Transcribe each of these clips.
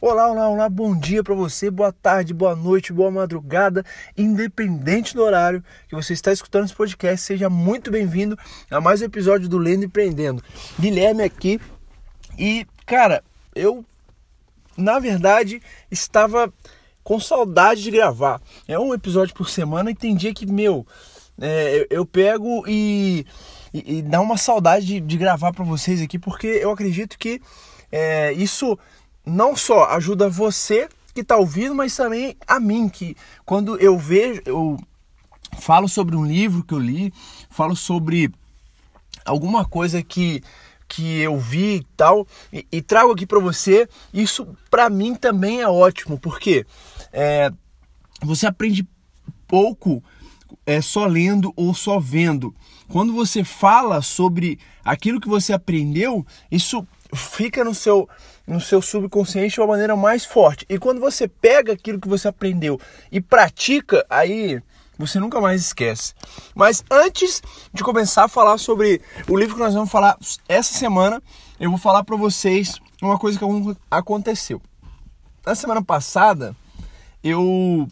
Olá, olá, olá, bom dia para você, boa tarde, boa noite, boa madrugada, independente do horário que você está escutando esse podcast, seja muito bem-vindo a mais um episódio do Lendo Empreendendo. Guilherme aqui e, cara, eu na verdade estava com saudade de gravar. É um episódio por semana e tem dia que, meu, é, eu, eu, pego e, e, e, dá uma saudade de, de gravar para vocês aqui, porque eu acredito que é, isso não só ajuda você que está ouvindo, mas também a mim, que quando eu vejo, eu falo sobre um livro que eu li, falo sobre alguma coisa que que eu vi e tal e, e trago aqui para você isso para mim também é ótimo porque é, você aprende pouco é, só lendo ou só vendo. Quando você fala sobre aquilo que você aprendeu isso fica no seu no seu subconsciente de uma maneira mais forte. E quando você pega aquilo que você aprendeu e pratica, aí você nunca mais esquece. Mas antes de começar a falar sobre o livro que nós vamos falar essa semana, eu vou falar para vocês uma coisa que aconteceu. Na semana passada, eu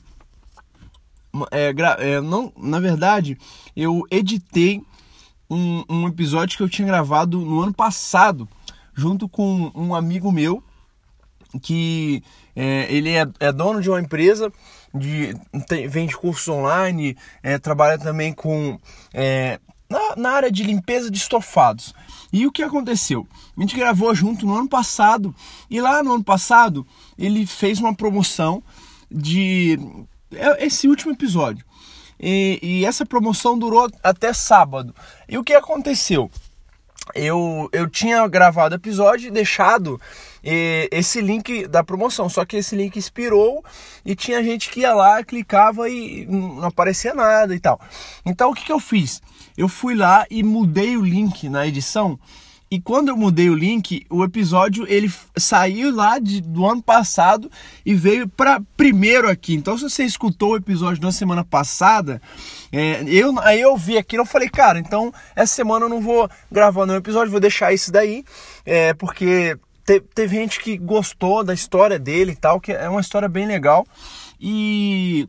é, é, não, na verdade, eu editei um, um episódio que eu tinha gravado no ano passado junto com um amigo meu que é, ele é, é, dono de uma empresa de tem, vende cursos online, é, trabalha também com é, na, na, área de limpeza de estofados. E o que aconteceu? A gente gravou junto no ano passado e lá no ano passado ele fez uma promoção de é, esse último episódio. E, e essa promoção durou até sábado. E o que aconteceu? Eu, eu tinha gravado o episódio e deixado e, esse link da promoção, só que esse link expirou e tinha gente que ia lá, clicava e não aparecia nada e tal. Então o que, que eu fiz? Eu fui lá e mudei o link na edição e quando eu mudei o link, o episódio ele saiu lá de, do ano passado e veio para primeiro aqui. Então, se você escutou o episódio da semana passada, é, eu, aí eu vi aqui eu falei, cara, então essa semana eu não vou gravar nenhum episódio, vou deixar isso daí, é, porque te, teve gente que gostou da história dele e tal, que é uma história bem legal. E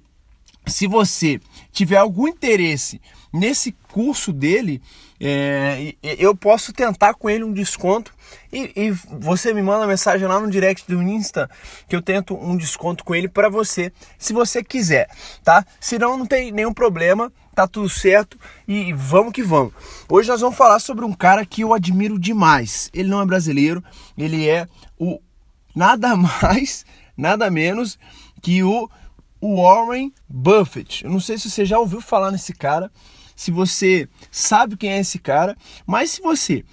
se você tiver algum interesse nesse curso dele, é, eu posso tentar com ele um desconto e, e, você me manda mensagem lá no direct do Insta que eu tento um desconto com ele para você, se você quiser, tá? Senão não tem nenhum problema, tá tudo certo e vamos que vamos. Hoje nós vamos falar sobre um cara que eu admiro demais. Ele não é brasileiro, ele é o nada mais, nada menos que o Warren Buffett. Eu não sei se você já ouviu falar nesse cara se você sabe quem é esse cara, mas se você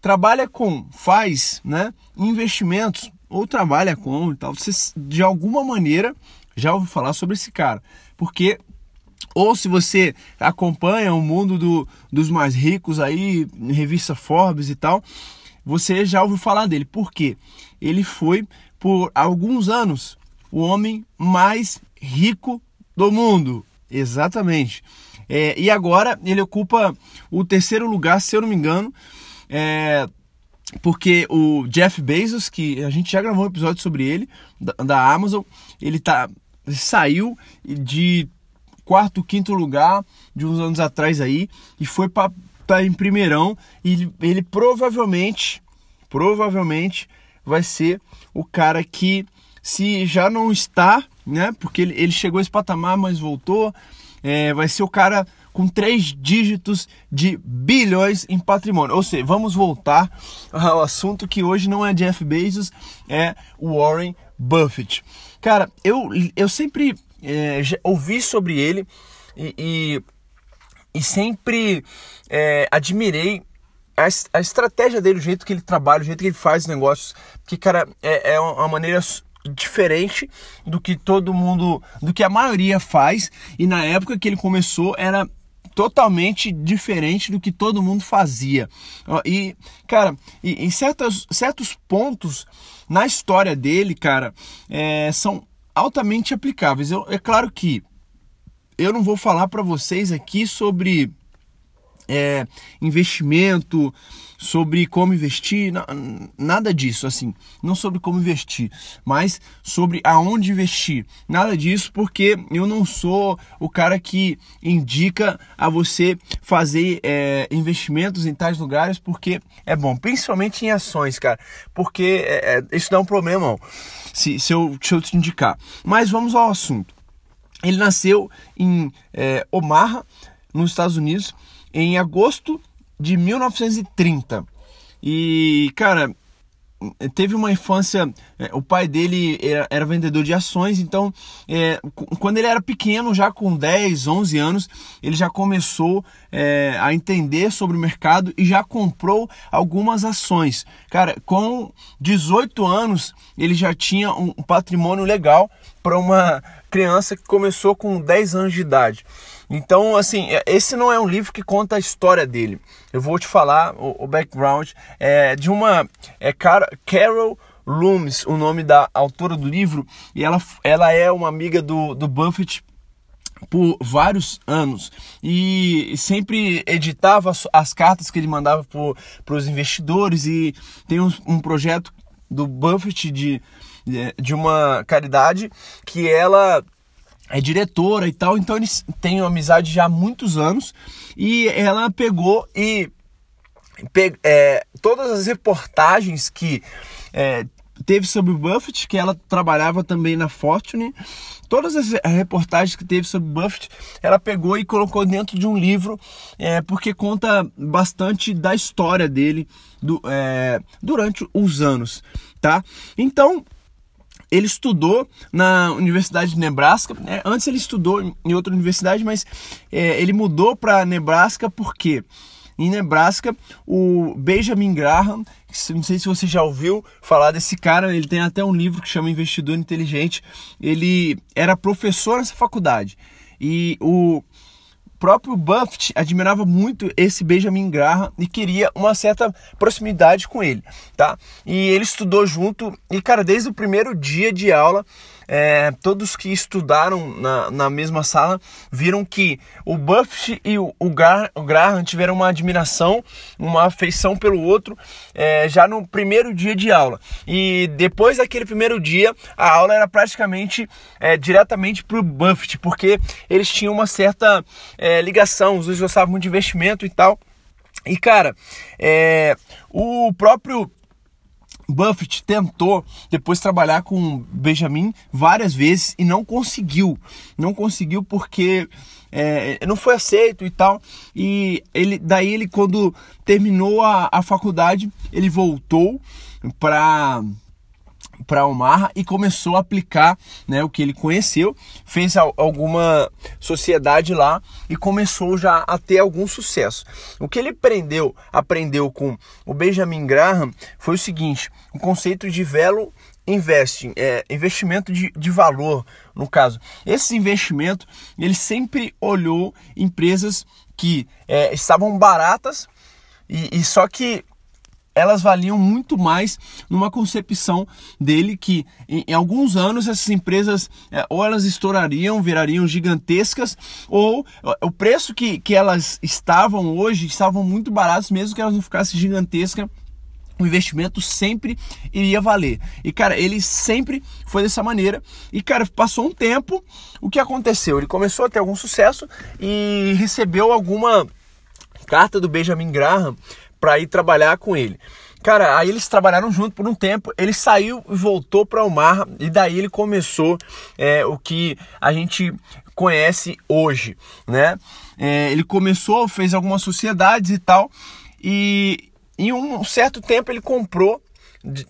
trabalha com, faz, né, investimentos ou trabalha com e tal, você de alguma maneira já ouviu falar sobre esse cara, porque ou se você acompanha o mundo do, dos mais ricos aí, revista Forbes e tal, você já ouviu falar dele. Por quê? Ele foi por alguns anos o homem mais rico do mundo. Exatamente. É, e agora ele ocupa o terceiro lugar, se eu não me engano, é, porque o Jeff Bezos, que a gente já gravou um episódio sobre ele, da, da Amazon, ele tá, saiu de quarto, quinto lugar de uns anos atrás aí e foi para em primeirão e ele, ele provavelmente, provavelmente vai ser o cara que se já não está, né? Porque ele, ele chegou esse patamar, mas voltou é, vai ser o cara com três dígitos de bilhões em patrimônio. Ou seja, vamos voltar ao assunto que hoje não é Jeff Bezos, é Warren Buffett. Cara, eu, eu sempre é, ouvi sobre ele e, e, e sempre é, admirei a, a, estratégia dele, o jeito que ele trabalha, o jeito que ele faz os negócios. Que, cara, é, é uma maneira diferente do que todo mundo, do que a maioria faz. E na época que ele começou era totalmente diferente do que todo mundo fazia. E, cara, em certos, certos pontos na história dele, cara, é, são altamente aplicáveis. Eu, é claro que eu não vou falar para vocês aqui sobre é, investimento, sobre como investir, nada disso, assim, não sobre como investir, mas sobre aonde investir, nada disso, porque eu não sou o cara que indica a você fazer é, investimentos em tais lugares porque é bom, principalmente em ações, cara, porque é, é, isso dá um problema, se, se, eu, se eu te indicar. Mas vamos ao assunto. Ele nasceu em é, Omaha, nos Estados Unidos, em agosto de 1930. E, cara, teve uma infância. É, o pai dele era, era vendedor de ações, então, é, quando ele era pequeno, já com 10, 11 anos, ele já começou é, a entender sobre o mercado e já comprou algumas ações. Cara, com 18 anos, ele já tinha um patrimônio legal para uma criança que começou com 10 anos de idade. Então, assim, é, esse não é um livro que conta a história dele. Eu vou te falar o, o background é, de uma é Carol Loomis, o nome da autora do livro, e ela, ela é uma amiga do, do Buffett por vários anos e sempre editava as, as cartas que ele mandava para os investidores e tem um, um projeto do Buffett de, de uma caridade que ela é diretora e tal, então eles têm amizade já há muitos anos e ela pegou e pe é, todas as reportagens que é, teve sobre o Buffett, que ela trabalhava também na Fortune, todas as reportagens que teve sobre Buffett, ela pegou e colocou dentro de um livro, é, porque conta bastante da história dele do, é, durante os anos, tá? Então ele estudou na Universidade de Nebraska. Né? Antes ele estudou em outra universidade, mas é, ele mudou para Nebraska porque em Nebraska o Benjamin Graham, não sei se você já ouviu falar desse cara, ele tem até um livro que chama Investidor Inteligente. Ele era professor nessa faculdade e o próprio Buffett admirava muito esse Benjamin Graham e queria uma certa proximidade com ele, tá? E ele estudou junto e, cara, desde o primeiro dia de aula, é, todos que estudaram na, na mesma sala viram que o Buffett e o, o, Graham tiveram uma admiração, uma afeição pelo outro é, já no primeiro dia de aula. E depois daquele primeiro dia, a aula era praticamente é, diretamente para o Buffett, porque eles tinham uma certa é, ligação, os dois gostavam de investimento e tal. E cara, é, o próprio Buffett tentou depois trabalhar com Benjamin várias vezes e não conseguiu. Não conseguiu porque é, não foi aceito e tal. E ele, daí ele quando terminou a, a faculdade ele voltou para para Omaha e começou a aplicar né, o que ele conheceu, fez alguma sociedade lá e começou já a ter algum sucesso. O que ele aprendeu, aprendeu com o Benjamin Graham foi o seguinte: o conceito de velo investing, é, investimento de, de valor, no caso. Esse investimento, ele sempre olhou empresas que é, estavam baratas e, e só que elas valiam muito mais numa concepção dele que em, em alguns anos essas empresas é, ou elas estourariam, virariam gigantescas, ou o preço que, que elas estavam hoje estavam muito baratos, mesmo que elas não ficassem gigantescas o investimento sempre iria valer. E cara, ele sempre foi dessa maneira. E cara, passou um tempo, o que aconteceu? Ele começou a ter algum sucesso e recebeu alguma carta do Benjamin Graham para ir trabalhar com ele. Cara, aí eles trabalharam junto por um tempo. Ele saiu e voltou para o mar e daí ele começou é, o que a gente conhece hoje, né? É, ele começou, fez algumas sociedades e tal e em um certo tempo ele comprou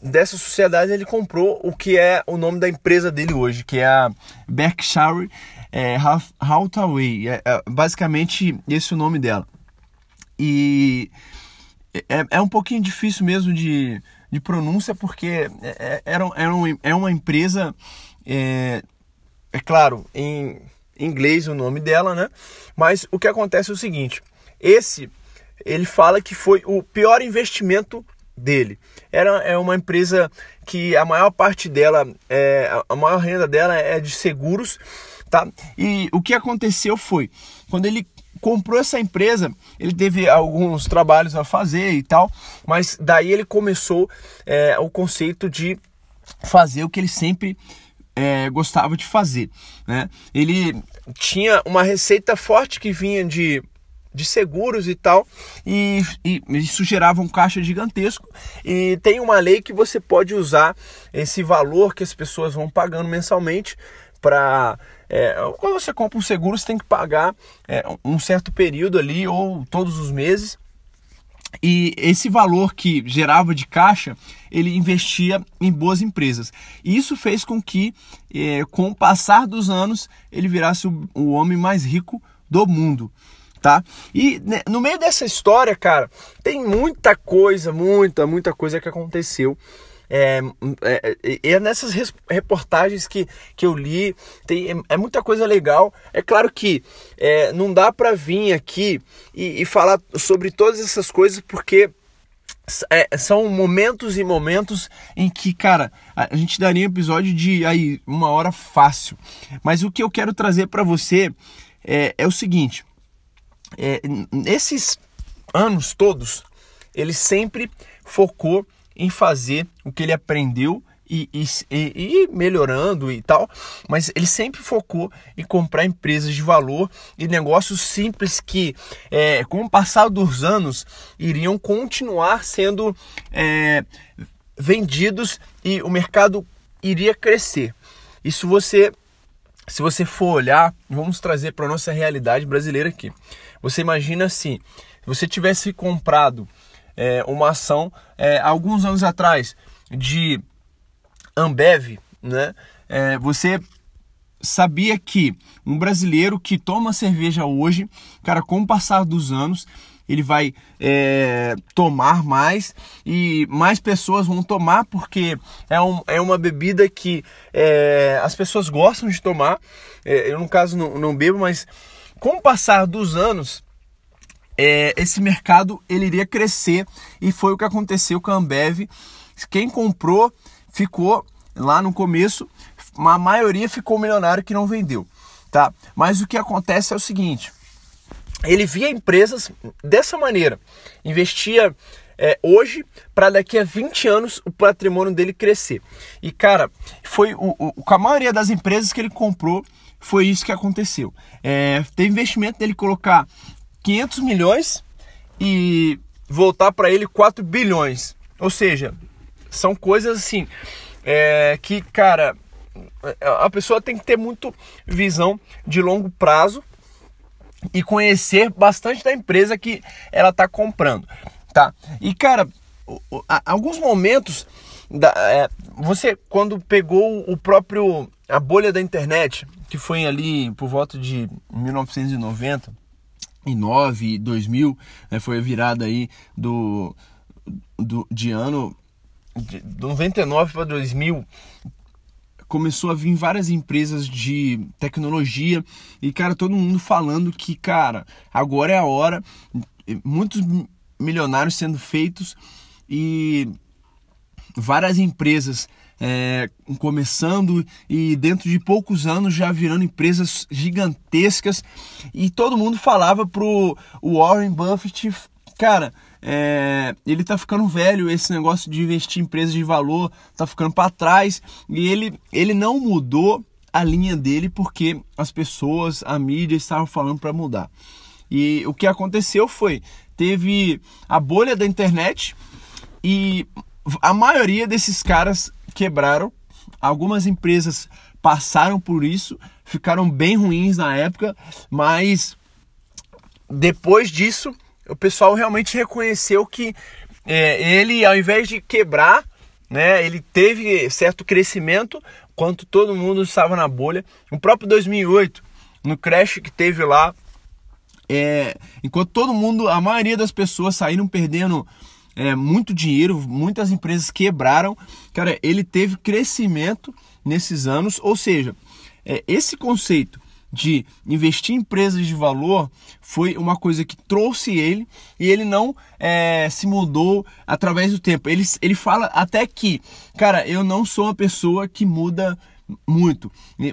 dessa sociedade ele comprou o que é o nome da empresa dele hoje, que é a Berkshire é, Hathaway. É, é, basicamente esse é o nome dela. E é, é um pouquinho difícil mesmo de, de pronúncia, porque é, é, era, era um, é uma empresa, é, é claro, em inglês o nome dela, né? Mas o que acontece é o seguinte: esse ele fala que foi o pior investimento dele. Era é uma empresa que a maior parte dela, é, a maior renda dela é de seguros, tá? E o que aconteceu foi, quando ele comprou essa empresa, ele teve alguns trabalhos a fazer e tal, mas daí ele começou é, o conceito de fazer o que ele sempre é, gostava de fazer. Né? Ele tinha uma receita forte que vinha de de seguros e tal, e, e, isso gerava um caixa gigantesco. E tem uma lei que você pode usar esse valor que as pessoas vão pagando mensalmente para é, quando você compra um seguro, você tem que pagar é, um certo período ali ou todos os meses. E esse valor que gerava de caixa, ele investia em boas empresas. E isso fez com que, é, com o passar dos anos, ele virasse o, o homem mais rico do mundo tá? E né, no meio dessa história, cara, tem muita coisa, muita, muita coisa que aconteceu. É, é, é, é nessas reportagens que, que eu li, tem, é, é muita coisa legal. É claro que é, não dá para vir aqui e, e, falar sobre todas essas coisas, porque é, são momentos e momentos em que, cara, a gente daria um episódio de aí, uma hora fácil. Mas o que eu quero trazer para você é, é o seguinte: é, nesses anos todos, ele sempre focou em fazer o que ele aprendeu e, e, e, melhorando e tal, mas ele sempre focou em comprar empresas de valor e negócios simples que, é, com o passar dos anos, iriam continuar sendo é, vendidos e o mercado iria crescer. Isso você, se você for olhar, vamos trazer para a nossa realidade brasileira aqui. Você imagina assim, se você tivesse comprado é, uma ação é, alguns anos atrás de Ambev, né? É, você sabia que um brasileiro que toma cerveja hoje, cara, com o passar dos anos, ele vai é, tomar mais e mais pessoas vão tomar porque é, um, é uma bebida que é, as pessoas gostam de tomar. É, eu, no caso, não, não bebo, mas com o passar dos anos, é, esse mercado ele iria crescer e foi o que aconteceu com a Ambev. Quem comprou ficou lá no começo, a maioria ficou milionário que não vendeu, tá? Mas o que acontece é o seguinte: ele via empresas dessa maneira, investia é, hoje para daqui a 20 anos o patrimônio dele crescer. E cara, foi o, o, com a maioria das empresas que ele comprou foi isso que aconteceu. É, teve investimento dele colocar 500 milhões e voltar para ele 4 bilhões. Ou seja, são coisas assim é, que, cara, a pessoa tem que ter muito visão de longo prazo e conhecer bastante da empresa que ela está comprando, tá? E cara, alguns momentos da, é, você quando pegou o próprio a bolha da internet que foi ali por volta de 1990 e 9, 2000, né, foi a virada aí do, do de ano de 99 para 2000 começou a vir várias empresas de tecnologia e cara todo mundo falando que cara agora é a hora muitos milionários sendo feitos e várias empresas é, começando e dentro de poucos anos já virando empresas gigantescas e todo mundo falava pro Warren Buffett, cara, é, ele tá ficando velho, esse negócio de investir em empresas de valor tá ficando para trás e ele, ele não mudou a linha dele porque as pessoas, a mídia estavam falando para mudar. E o que aconteceu foi, teve a bolha da internet e a maioria desses caras quebraram. Algumas empresas passaram por isso, ficaram bem ruins na época, mas depois disso o pessoal realmente reconheceu que é, ele, ao invés de quebrar, né, ele teve certo crescimento, quanto todo mundo estava na bolha. O próprio 2008, no crash que teve lá, é, enquanto todo mundo, a maioria das pessoas saíram perdendo é, muito dinheiro, muitas empresas quebraram. Cara, ele teve crescimento nesses anos, ou seja, é, esse conceito de investir em empresas de valor foi uma coisa que trouxe ele e ele não é, se mudou através do tempo. Ele, ele fala até que, cara, eu não sou uma pessoa que muda muito.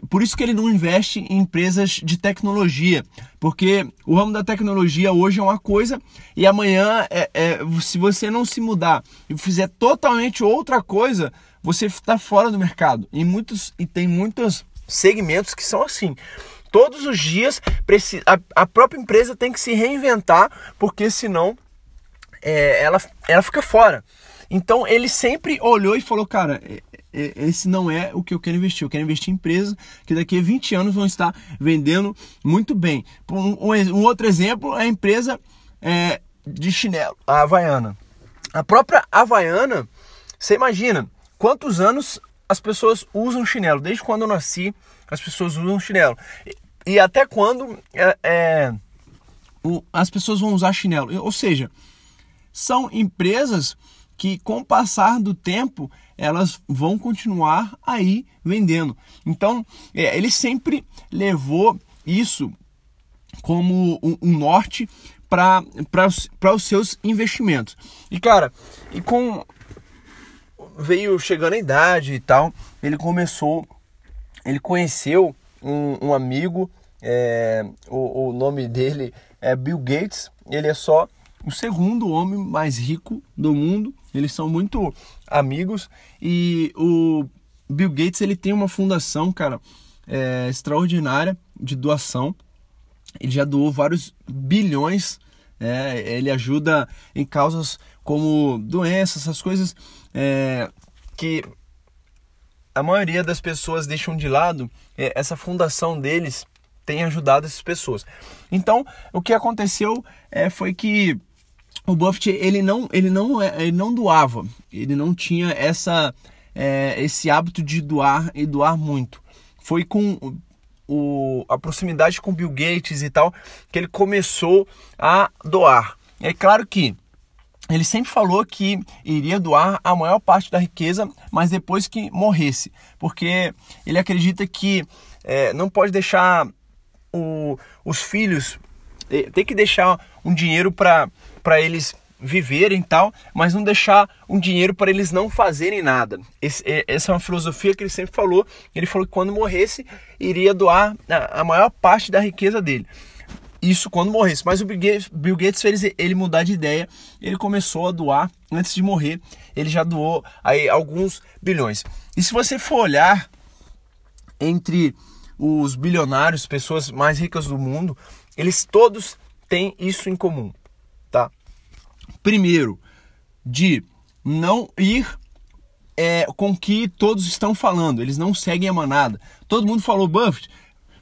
Por isso que ele não investe em empresas de tecnologia, porque o ramo da tecnologia hoje é uma coisa e amanhã, é, é se você não se mudar e fizer totalmente outra coisa, você está fora do mercado. E, muitos, e tem muitos segmentos que são assim. Todos os dias a própria empresa tem que se reinventar, porque senão é, ela, ela fica fora. Então ele sempre olhou e falou, cara, esse não é o que eu quero investir. Eu quero investir em empresas que daqui a 20 anos vão estar vendendo muito bem. Um, outro exemplo é a empresa é, de chinelo, a Havaiana. A própria Havaiana, você imagina quantos anos as pessoas usam chinelo? Desde quando eu nasci, as pessoas usam chinelo. E, e até quando é, é, o, as pessoas vão usar chinelo? Ou seja, são empresas que com o passar do tempo elas vão continuar aí vendendo. Então, é, ele sempre levou isso como um, um norte para os seus investimentos. E cara, e com veio chegando a idade e tal, ele começou, ele conheceu um, um amigo, é, o, o nome dele é Bill Gates, ele é só o segundo homem mais rico do mundo. Eles são muito amigos e o Bill Gates ele tem uma fundação, cara, é, extraordinária de doação. Ele já doou vários bilhões. É, ele ajuda em causas como doenças, essas coisas é, que a maioria das pessoas deixam de lado. É, essa fundação deles tem ajudado essas pessoas. Então, o que aconteceu é, foi que o Buffett ele não ele não é, ele não doava. Ele não tinha essa é, esse hábito de doar e doar muito. Foi com o, a proximidade com Bill Gates e tal que ele começou a doar. É claro que ele sempre falou que iria doar a maior parte da riqueza, mas depois que morresse, porque ele acredita que é, não pode deixar o, os filhos, tem que deixar um dinheiro para eles viverem e tal, mas não deixar um dinheiro para eles não fazerem nada. Esse, essa é uma filosofia que ele sempre falou. Ele falou que quando morresse, iria doar a, a maior parte da riqueza dele. Isso quando morresse. Mas o Bill Gates, Bill Gates fez ele mudar de ideia. Ele começou a doar antes de morrer. Ele já doou aí alguns bilhões. E se você for olhar entre os bilionários, pessoas mais ricas do mundo, eles todos têm isso em comum tá? Primeiro, de não ir é, com que todos estão falando, eles não seguem a manada. Todo mundo falou, Buffett,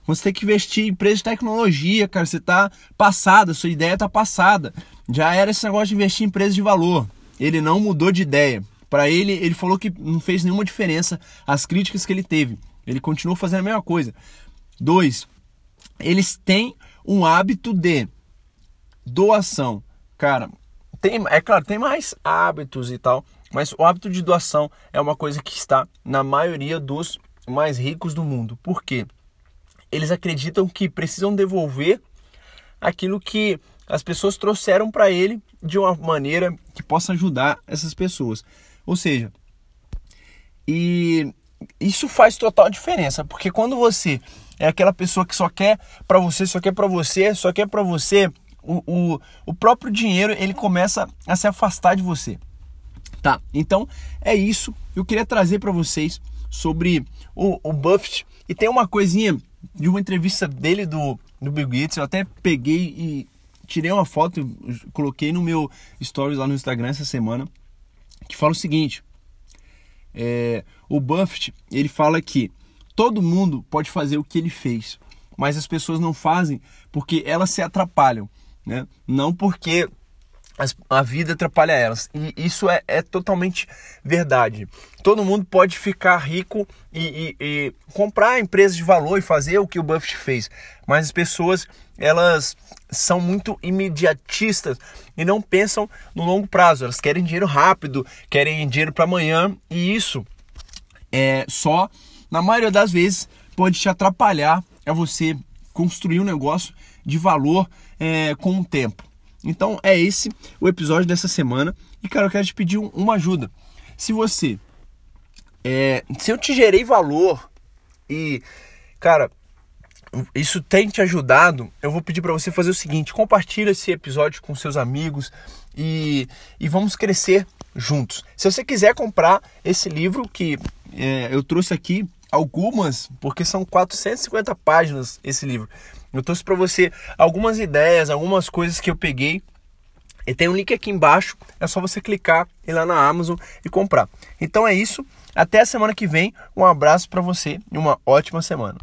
você tem que investir em empresa de tecnologia, cara, você tá passada, sua ideia tá passada. Já era esse negócio de investir em empresa de valor. Ele não mudou de ideia. Para ele, ele falou que não fez nenhuma diferença as críticas que ele teve. Ele continuou fazendo a mesma coisa. Dois, eles têm um hábito de doação cara, tem, é claro, tem mais hábitos e tal, mas o hábito de doação é uma coisa que está na maioria dos mais ricos do mundo. Por quê? Eles acreditam que precisam devolver aquilo que as pessoas trouxeram para ele de uma maneira que possa ajudar essas pessoas. Ou seja, e isso faz total diferença, porque quando você é aquela pessoa que só quer para você, só quer para você, só quer para você, o, o, o próprio dinheiro ele começa a se afastar de você. Tá, então é isso. Eu queria trazer para vocês sobre o, o Buffett. E tem uma coisinha de uma entrevista dele do, do Bill Gates. Eu até peguei e tirei uma foto, coloquei no meu stories lá no Instagram essa semana, que fala o seguinte: é, o Buffett ele fala que todo mundo pode fazer o que ele fez, mas as pessoas não fazem porque elas se atrapalham né? Não porque a vida atrapalha elas. E isso é, é totalmente verdade. Todo mundo pode ficar rico e, e, e, comprar empresas de valor e fazer o que o Buffett fez. Mas as pessoas, elas são muito imediatistas e não pensam no longo prazo. Elas querem dinheiro rápido, querem dinheiro para amanhã. E isso é só, na maioria das vezes, pode te atrapalhar a você construir um negócio de valor é, com o tempo. Então é esse o episódio dessa semana e cara, eu quero te pedir uma ajuda. Se você, é, se eu te gerei valor e cara, isso tem te ajudado, eu vou pedir para você fazer o seguinte: compartilha esse episódio com seus amigos e, e vamos crescer juntos. Se você quiser comprar esse livro que é, eu trouxe aqui algumas, porque são 450 páginas esse livro. Eu trouxe para você algumas ideias, algumas coisas que eu peguei. E tem um link aqui embaixo, é só você clicar ir lá na Amazon e comprar. Então é isso. Até a semana que vem. Um abraço para você e uma ótima semana.